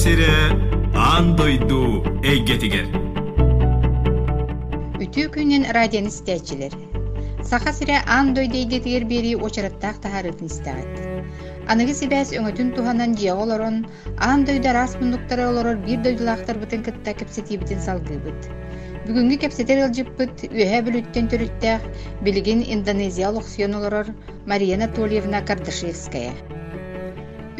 сире аан дойду эйгетигер Үтүү күнен радион истәчилер. Саха сире ан дойдейгетигер бери очараттаах тахарытын истәгәт. Аныгы сибәс өңөтүн туханан дия олорон, ан дойда рас мундуктары олорор бир дойдулаахтар бутын кытта кепсетибитин салгыбыт. Бүгүнгү кепсетер ылжыппыт үөһэ бүлүттен төрүттәэх билигин Индонезия лохсион олорор Мария Анатольевна Кардашевская.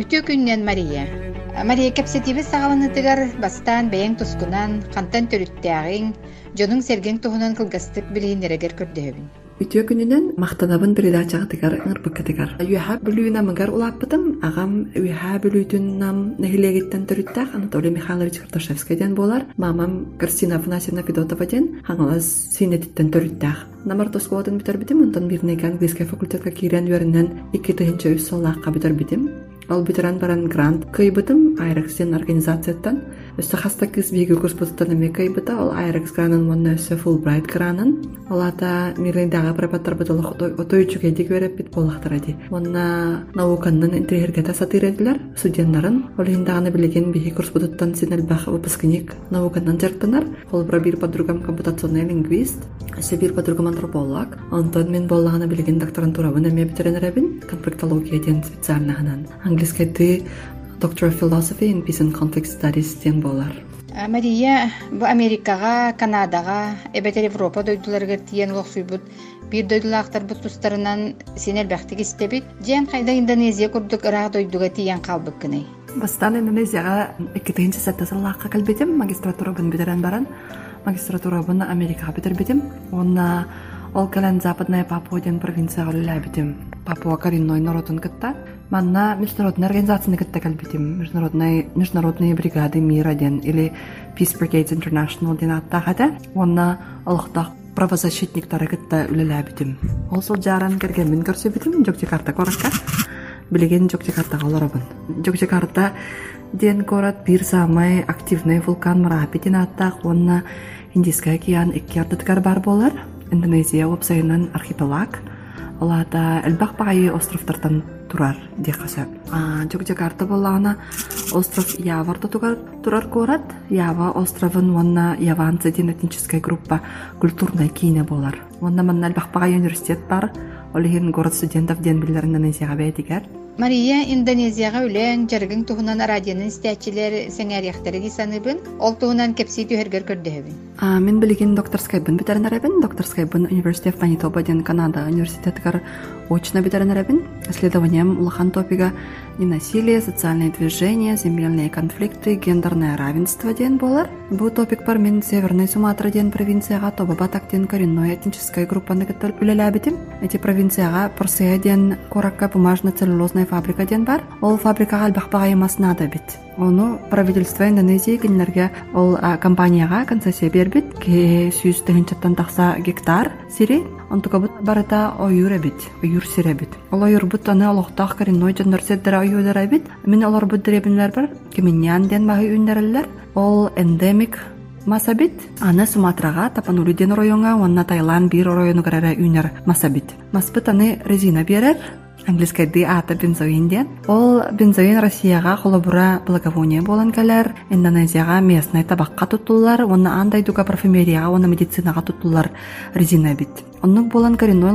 Үтүү күннен Мария. Мария кепсетиби сагаланытыгар бастан бэйэң тускунан, хантан төрүттääҕиң, дьонуң серген туһунан кылгастык билииннерегер көрдөһөбүн. Үтүө күнүнен мактанабын передачага тыгар ыңырбыкка тыгар. Үһә бүлүүнә мыгар улаппытым, агам үһә бүлүүтүн нам төрүттәк Анатолий Михайлович Карташевскийден болар. Мамам Кристина Афанасьевна Федотова ден хаңалас синетиттен төрүттәк. Намар тоскуотын битер битим, онтан бирнеге английский факультетка кирен үеринен 2 үс соллаакка битер битим. Ол битеран баран грант кыйбытым Айрексен организацияттан. Өсө хаста кыз биги курс бутуттан эме кыйбыта, ол Айрекс гранын монна өсө Фулбрайт гранын. Олата мирдага препаттар бутолох отойчу кеди көрөп бит болактар эди. Монна науканнан интерьергета сатыредилер, студенттарын, ол хиндаганы билеген биги курс бутуттан синелбах выпускник науканнан жертанар. Ол бра бир подругам компутационный лингвист, өсө бир подругам антрополог. Антон мен боллагана билеген докторантурабын эме битеренеребин, конфликтология ден специальныханан. Английский Doctor of Philosophy in Peace and Conflict Studies тен болар. Мария бу Америкага, Канадага, эбетер Европа дойдуларга тиен лохсуйбут бир дойдулаактар бут тустарынан сенел бахтык истебит. Жен кайда Индонезия курдук ыраа дойдуга тиен калбык кыны. Бастан Индонезияга эккетинчи саттасыллаакка келбетим, магистратурабын битерен баран. Магистратурабын Америкага битербитим. Онна ол кэлэн западная Папуа ден провинцияга үлэлэбитим. Папуа коренной народун кытта. Манна международная организация кытта кэлбитим. Международная международные бригады мира ден или Peace Brigades International ден аттахата. Онна олохтах правозащитниктары кытта үлэлэбитим. Ол сол жаран кергенмин көрсөбитим, Жокжакарта коракка. билеген Жокжакартага олоробун. Жокжакарта ден корат бир самай активный вулкан Марапитин аттах. Онна Индийский океан икки ардыткар бар болар. Индонезия опсайынан архипелаг. Олата элбах багайы островтардан турар диэхаса. А Жокжакарта боллагана остров Яварда тугар турар корат. Ява островын вонна Яванцы ден этническая группа культурная кине болар. Вонна манна элбах багай университет бар. Олихин город студентов ден билер Индонезияга бәйтигер. Мария Индонезияга үлен жаргың туһунан радионун истәчилер сеңәрияхтары дисаныбын, ол туһунан кепси түһергер көрдөһөбүн. А мен билген докторскайбын битеренеребин. Докторскайбын University of Manitoba ден Канада университеткар очно битеренеребин. Исследованием улахан топига ненасилие, социальные движения, земельные конфликты, гендерное равенство ден болар. Бу топик бар мен Северный Суматра ден провинцияга Тобабатак ден коренной этническая группаны кыттар үлеләбитим. Эти провинцияга Порсея ден Коракка бумажно-целлюлозная фабрика ден бар. Ол фабрикага албахпагай маснада бит. Ону правительство Индонезия кинлерге ол а, компанияга концессия бербит. Ке сүүс тыгынчаттан такса гектар сири. Онтукабыт барыта ойюр эбит, ойюр сиребит. Ол ойюр бут аны олохтах коренной жоннор седдер ойюдар эбит. Мен олар бут деребинлер бар. Кеминьян ден маһы үннереллер. Ол эндемик Масабит аны Суматрага, Тапанулиден районга, онна Таиланд бир району гарара үнер Масабит. Маспыт аны резина берер, английскайды аты бензоин ден. Ол бензоин Россияга холобура благовония болан калар, Индонезияга местный табакка тутулар, онна андай дуга парфюмерияга, онна медицинага тутулар резина бит. Оннук болан коренной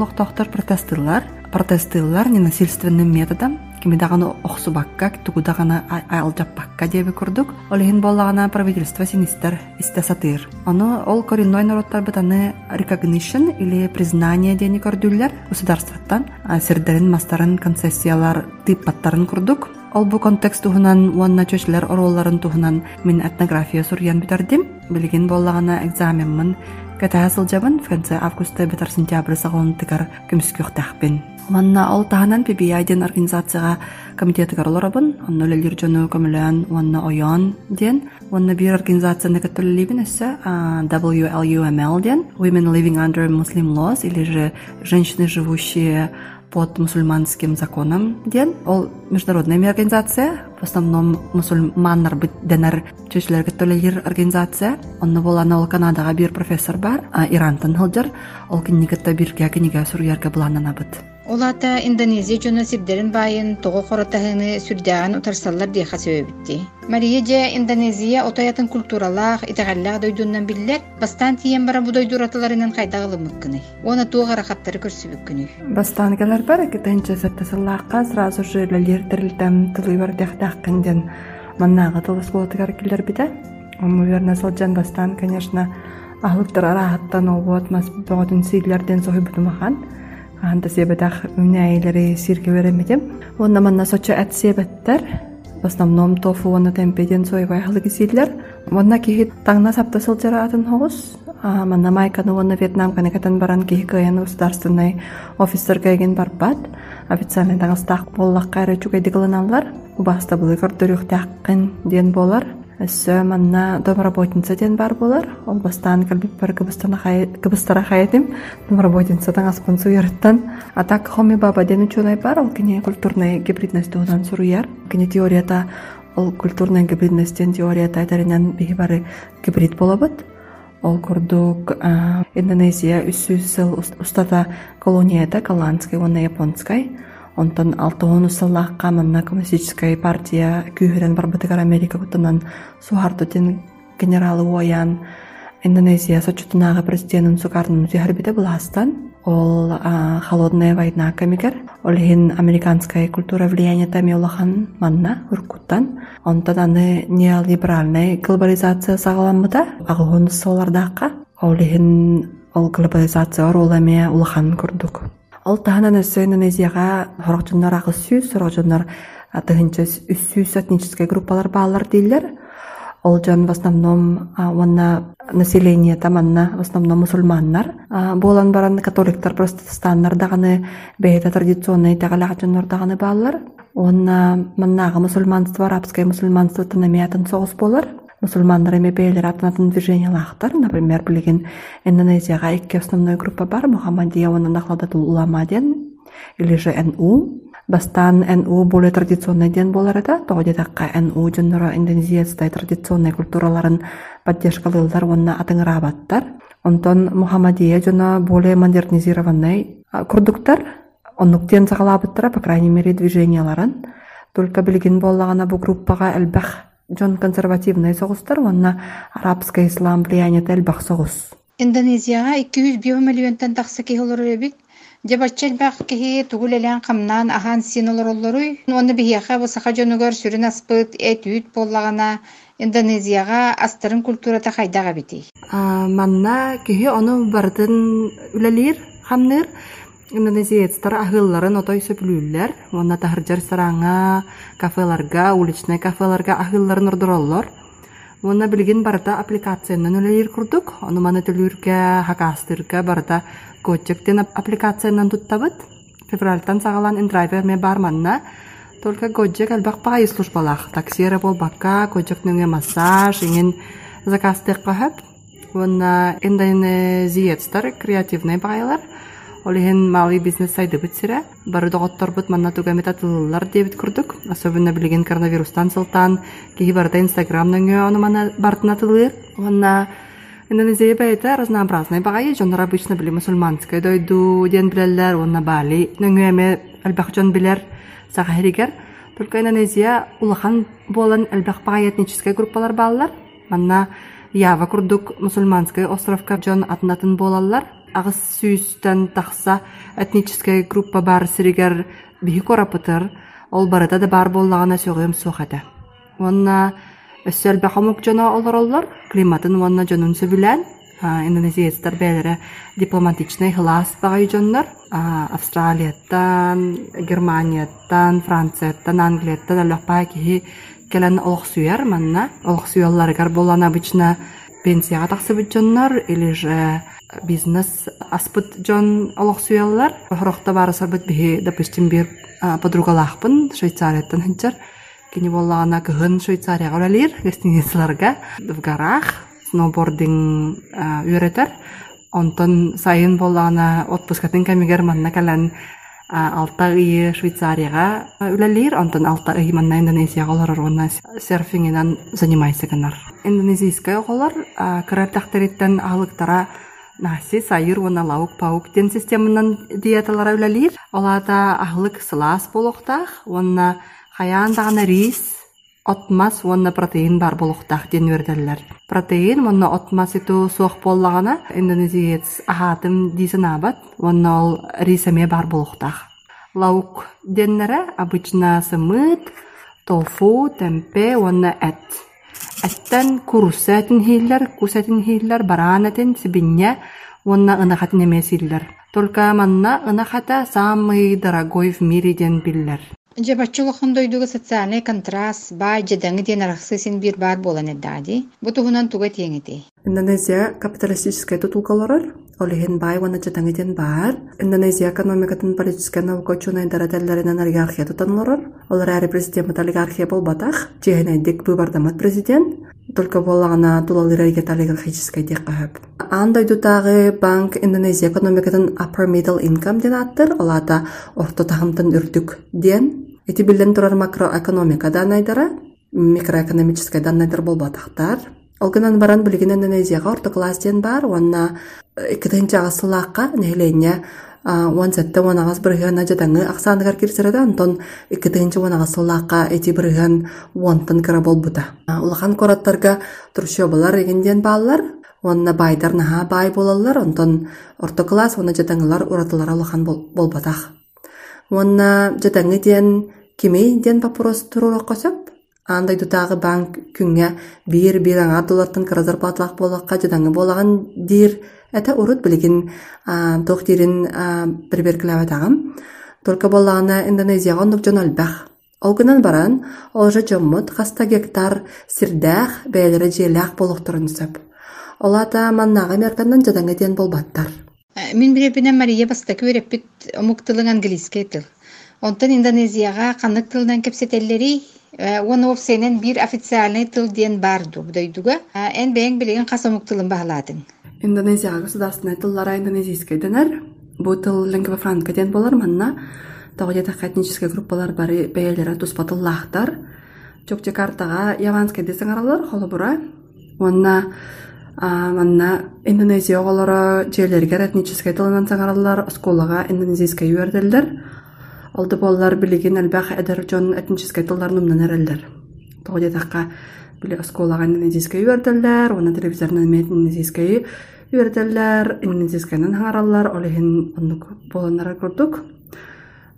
протестылар, протестылар ненасильственным методом, кимидаганы охсубакка, тугудаганы алжаппакка деби курдук. Олихин боллагана правительство синистер исте сатыр. Оно ол коренной народтар бытаны recognition или признание дени көрдүллер государствоттан. Сирдерин мастарын концессиялар типпаттарын курдук. Ол бу контекст туһунан уанна чөчләр оролларын туһунан мин этнография сурьян битердим. Билген боллагана экзаменмын Кэтаһа сылдьабын в конце августа бетер сентябрь саҕылын тыгар көмүскүөхтэхпин. Манна ол таһанан PBI ден организацияга комитетыгар олорабын, онно лелир жону көмөлөн, онна ойон ден, онна бир организацияны каттөллибин эссе WLUML ден, Women Living Under Muslim Laws, или же женщины, живущие под мусульманским законом ден. Ол международная организация в основном мусульманнар бит денер чөчләргә төлелер организация. Онны болана ол канадага бир профессор бар а ирантан хылжар ол кинигетте бирге киниге сурьярга буланана бит Олата Индонезия жона сибдерин байын тоҕо хоротаһыны сүрдэҕин утарсаллар диэха сөбүтти. Мария же Индонезия отоятын культуралаах итеҕэллээх дойдуннан биллер бастан тиен бара бу дойдураталарынан хайдағылымыккыны. Оны туға рахаттары көрсүбүккүнү. Бастан келер бар, китенче саттасыллааққа сразу же лалер тірілдім тылы бар дәқтәққінден маннағы тылыс болатыгар келер біде. Ому верна сылжан бастан, конечно, ахлыктар арахаттан олбот мас богодун сийлерден сохи бутумахан. Анда себедах үнәйлери сирге веремедем. Онна манна соча әт себеттер. В основном тофу онна темпеден сойбай халыгы сийлер. Онна кихи таңна сапта сылжара атын хоғыз. Манна майканы онна Вьетнам канекатан баран кихи каян государственный офистер кайген барбат. Официальный дагыстақ боллақ кайры чугайды кылыналар. Убаста былы көрдөрүк таққын ден болар. Өссө манна домработница ден бар болар. Ол бастан калбип бар кыбыстара хаятым. Домработница таңас пунсу ярыттан. А так хоми баба ден бар. Ол кене культурная гибридность тудан суруяр. Кене теорията ол культурная гибридностьтен теорията айтарынан бары гибрид болобот. Ол курдук Индонезия үссү сыл устата колонияда голландской, онна японской. Онтон алтыгон усаллааққа манна коммунистическая партия күүһүрэн барбытыгар Америка кутунан сухартутин генералы уоян Индонезия сочутунага президентын сукарын үтүһәрбите буластан ол холодная война камигер ол хин американская культура влияние тами улахан манна уркуттан онтон аны неолиберальный глобализация сагаламмыта агуун солардакка ол хин ол глобализация оруламе улахан курдук. Ол таһанан өссө индонезияга хорогжуннар агыс сүүс хорогжуннар тыгынча үссүүс этнический группалар баалар дииллер ол жон в основном уонна население таманна в основном мусульманнар. Буолан баран католиктар протестаннар даганы бэйта традиционный тагалаачуннар даганы баалар. Уонна маннага мусульманство арабское мусульманство танамиятын соҕус болар. Мусульмандар эми бээлер атанатын движениялаахтар например билигин индонезияга икки основной группа бар. Мухаммадия уонна нахладатул улама ден или же НУ бастан НУ более традиционный ден болар эта тоҕодетакка НУ дьонноро индонезиецтай традиционный культураларын поддержкалыылар уонна атыҥыраабаттар онтон мухаммадия дьоно более модернизированный курдуктар оннук диэн сагалаабыттара по крайней мере движенияларын. Только билигин буоллагана бу группага элбэх жон консервативный соҕустар уонна арабская ислам влияниете элбэх соҕус Индонезияга 200 биомиллионтан тахса киһи олорор эбит. Жабаччал бах киһи тугул элээн хамнаан ахан син олороллоруй. Уонна биһиэхэ бысаха дьонугар сүрүн аспыт эт үйт боллагана Индонезияга астарын культурата хайдага бити. манна киһи ону бардын үлэлиир хамныр индонезиецтар ахылларын отой сөпүлүүллер уонна таһырдьар сарааҥа кафеларга уличный кафеларга ахылларын ордуроллор уонна билигин барыта аппликациянан үлэлиир курдук ону маны төлүүргэ хакаастырга барыта котчектен аппликациянан туттабыт февральтан сагалан индрайвер ме бар манна только годжек албак паайы службалах таксиера болбакка годжек нөңе массаж иңин заказтыкка хөп уонна индонезиецтар креативный баайлар Олиһин малый бизнес сайдыбыт сире. Бары доҕотторбут манна тугамит атылылар дебит курдук. Особенно билигин коронавирустан сылтан киһи барыта инстаграм нөҥө ону мана бартын атылыр. Онна Индонезия бэйта разнообразный багайы жондар обычно били мусульманская дойду ден билеллер, онна бали нөҥөме албах жон билер сахаригер. Только Индонезия улахан болан албах багай этнический группалар баллар. Манна Ява курдук мусульманская островка жон атнатын болаллар. Агыс тахса этническая группа бар сиригер биһи корапытыр ол барыта да бар боллагана сөгөм суохата онна өссөл бахамук жона олороллор климатын онна жонун сөбүлэн индонезиецтер бээлере дипломатичный хылаас багай жоннор австралияттан германияттан францияттан англияттан аллахпаа киһи келен олохсуяр манна. Олохсуялларыгар болан обычно пенсияга тахсыбыт дьоннор или же бизнес аспыт дьон олохсуяллар хорохта бары сарбыт биһи допустим бир подругалаахпын швейцарияттан хынчар кини боллагана кыһын швейцарияга үлэлиир гостиницаларга. В горах сноубординг үйрөтөр онтон сайын боллагана отпускатын кемигер манна кэлэн алта ые швейцарияга үлэлиир онтон алта ый манна индонезияга олорор уонна серфингинан занимайсыганар индонезийская оҕолор кырар тахтариттен аалыктара наси сайыр уонна лаук паук ден системанан диеталара үлэлиир олаата ахлык сылаас болохтаах уонна хаяан дагана рис отмас уонна протеин бар болохтаах ден үөрдэллэр протеин уонна отмас иту суох боллагана индонезиец ахаатым диисанаабат уонна ол рисаме бар болохтаах лаук деннере обычно сымыт тофу темпе уонна эт Әттән курусатын хиллер, кусатын хиллер, баранатын сибиння, уонна ынахатын эмесиллер. Только манна ынахата самый дорогой в мире ден биллер. Жабаччылыхын дойдуга социальный контраст бай жадаңы ден арахсы син бир бар болан эддади. Бу туһунан туга тиеңити. Индонезия капиталистическая тутулкаларар, олиһин бай вана жадаңы бар. Индонезия экономикатын политическая наука учуна дарателлеринен олигархия тутанларар. Олар әри президент олигархия болбатах, жиһенедик выбардамат президент, только боллагана тулалырайгет олигархическая дек кахап. Андай дутагы банк Индонезия экономикатын upper middle income ден аттыр, олата орто тахымтын үрдүк ден. Эти билден турар макроэкономика данайдара, микроэкономическая данайдар болбатахтар. Олгынан баран билген Индонезияга орто класс ден бар, онна иккетен жагысылакка нехлене уан сәтте уанагас бырыган жадаңы аксааныгар кирсереде антон иккетенче уанагас сылаакка эти бырыган уантын кыра болбута. Улахан кораттарга туршобалар эгенден баалар уанна байдар наха бай болалар онтон орто класс уана жадаңылар уратылар улахан болбатах уанна жадаңы диэн кимей диэн вопрос турурок косоп андай дутагы банк күнгө бир бир аңа доллартын кыра зарплаталак болакка жадаңы болаган дир Эта урут билигин тохтирин берберкилэбэ тагым. Только боллағына Индонезияға ондық жон албах. Олгынан баран, олжа жоммут хаста гектар сирдах бәйлері желях болуқтырын сөп. Олата маннаға меркандан жадаңы ден болбаттар. Мин бирепинен Мария баста көреппит омуктылың английский тыл. Онтан Индонезияға қанық тылдан кепсетеллери оны опсенен бир официальный тыл ден барду дойдуга. Эн бэйң билеген қас омуктылын бағаладың. Индонезия государственная тыллара индонезийская денер. Бу тыл лингва франка ден болар манна. Тогда этническая группалар бары бәялері туспатыллахтар. Чок Джакартага яванская десең аралар холобура. Онна манна Индонезия оголора жерлерге этническая тылынан саңаралар сколага индонезийская юерделдер. Олды боллар билигин әлбәх эдер жон этническая тыллар нумнан эрелдер. Тогда такка биле сколага индонезийская юерделдер, оны индонезийская үөрдэллэр индонезийсканан хаңараллар олиһин оннук боланнара курдук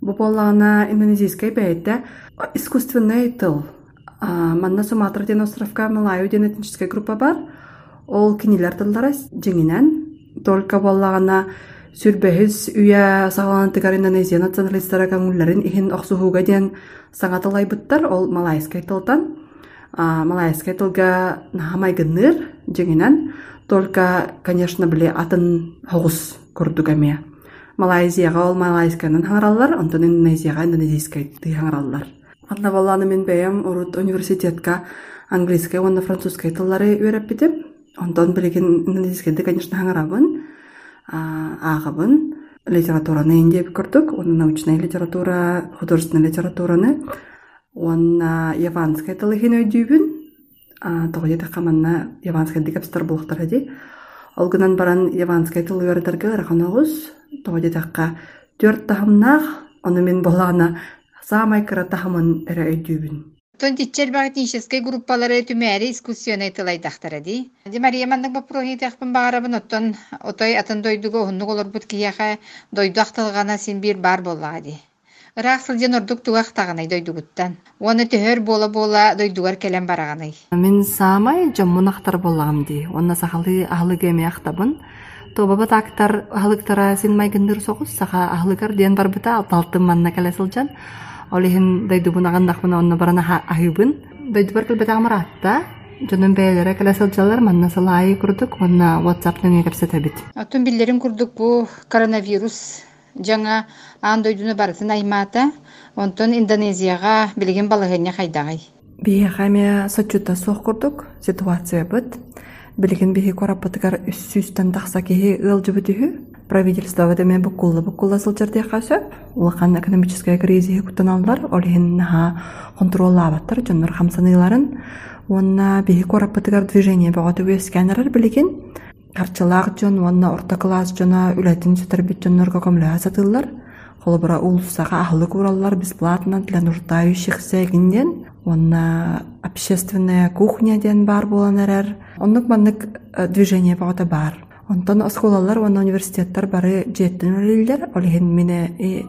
бу боллагана индонезийская бэйэтэ искусственный тыл манна суматра ден островка малаю ден группа бар. Ол кинилер тыллара жеңинен только боллагана сүрбэхис үйэ сагалантыгар индонезия националисттара каңулларын ихин охсухуга ден саңатылайбыттар ол малайская тылтан малайская тылга нахамайгынныр жеңинен Только, конечно, біле атын хоғыс көрдік әме. Малайзияға ол малайсканын хаңараллар, онтон Индонезияға индонезийскай ты хаңараллар. Анна баланы мен бәйім урут университетка английскай, онна французскай тыллары үйрәп бітіп, онтон білеген индонезийскайды, конечно, хаңарабын, ағабын, литератураны индеп көрдік, оны научная литература, художественная литератураны, онна яванскай тылы хен өйдүйбін, тоҕойа тахаманна яванскай дикапстар булуктар эди олгунан баран яванскай тыл үөрдерге ыраханогус тоҕойа тахка төрт тахамнаах ону мен болаана самай кыра тахамын эрэ өйдүүбүн Тон тичер баг этнической группалары түмәри искусственный тылай тахтара ди. Ди Мария манның бапрони тахпын багарабын оттон отой атын дойдуго хуннук олор бут кияха дойду ахтылгана син бир бар болла ди. Ыраах сылден ордук тугах тагынай дойдугуттан. Оны төһөр бола бола дойдугар келен бараганай. Мен самай жоммун ахтар боллагам ди. Онна сахалы ахлы геме ахтабын. Тоба тактар ахлыктара син майгындыр соғыс саха ахлыгар диен барбыта алталтын манна келе сылжан. Олихин дойдубун агандахмын онна барана ахыбын. Дойдубар келбет амаратта. Жонун бәйләре келе сылжалар манна салайы курдук. Онна WhatsApp нөне кепсетебит. Атын биллерин курдук бу коронавирус жаңа аан дойдуну барытын аймаата онтон индонезияга билигин балыгыня хайдагай биэхаме сочута суох курдук ситуация быт билигин биһи кораппатыгар үссүүстен тахса киһи ыалжыбыт үһү правительство деме буккулла буккулла сылжардыаха сөп улахан экономическая кризиси кутаналлар олиһин наха контроллаабаттар дьоннор хамсаныыларын уонна биһи кораппатыгар движение бөҕөтү үөскэнерер билигин харчылаах дьон уонна орто класс дьона үлэтин сүтэрбит дьоннорго көмлөһө сатыыллар холобура улуссаха ахылык ураллар бесплатно для нуждающихся гинден. Уонна общественная кухня диэн бар буолан эрэр оннук маннык э, движение баҕата бар. Онтон осколалар уонна университеттар бары жеттин үлэллер олиһин мине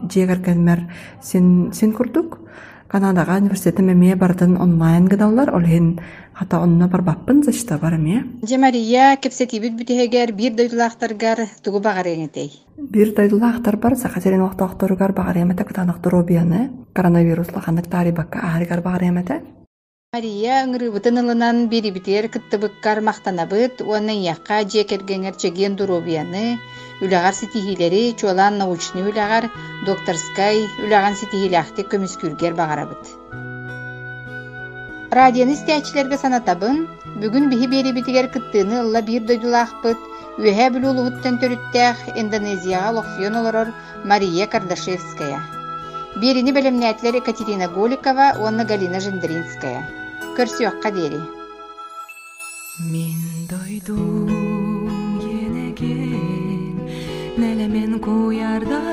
дьиэгэр кэлмэр син син курдук. Канадага университетте мемие бардын онлайн гыдаллар олиһин хата онно барбаппын зачта бар эмие Жамария кепсетибит бүтеһегер бир дойдулаахтаргар тугу багареңетей. Бир дайдылаахтар бар сахатерин охтоохторугар багаремете кытанохтору бианы коронавирус лаханнык тари бакка ааригар багаремете Мария ыңырыбытын ылынан бирибитер кыттыбыккар уонна яққа жекергеңер чеген дуробияны, үлағар ситихилери чуалан научный үлағар докторскай үлаған ситихилахты көміскүргер бағарабыт. Радионы стячилерге санатабын, бүгүн биһи берибитигер кыттыны ылла бир дойдулаахпыт, үөһэ бүл улубуттан төрүттэх Индонезияга лохсуон олорор Мария Кардашевская. Берини белемнәтлер Екатерина Голикова, уонна Галина Жендринская. Көрсүөкка дери. Мин дойдум енеген Нелемен куярдар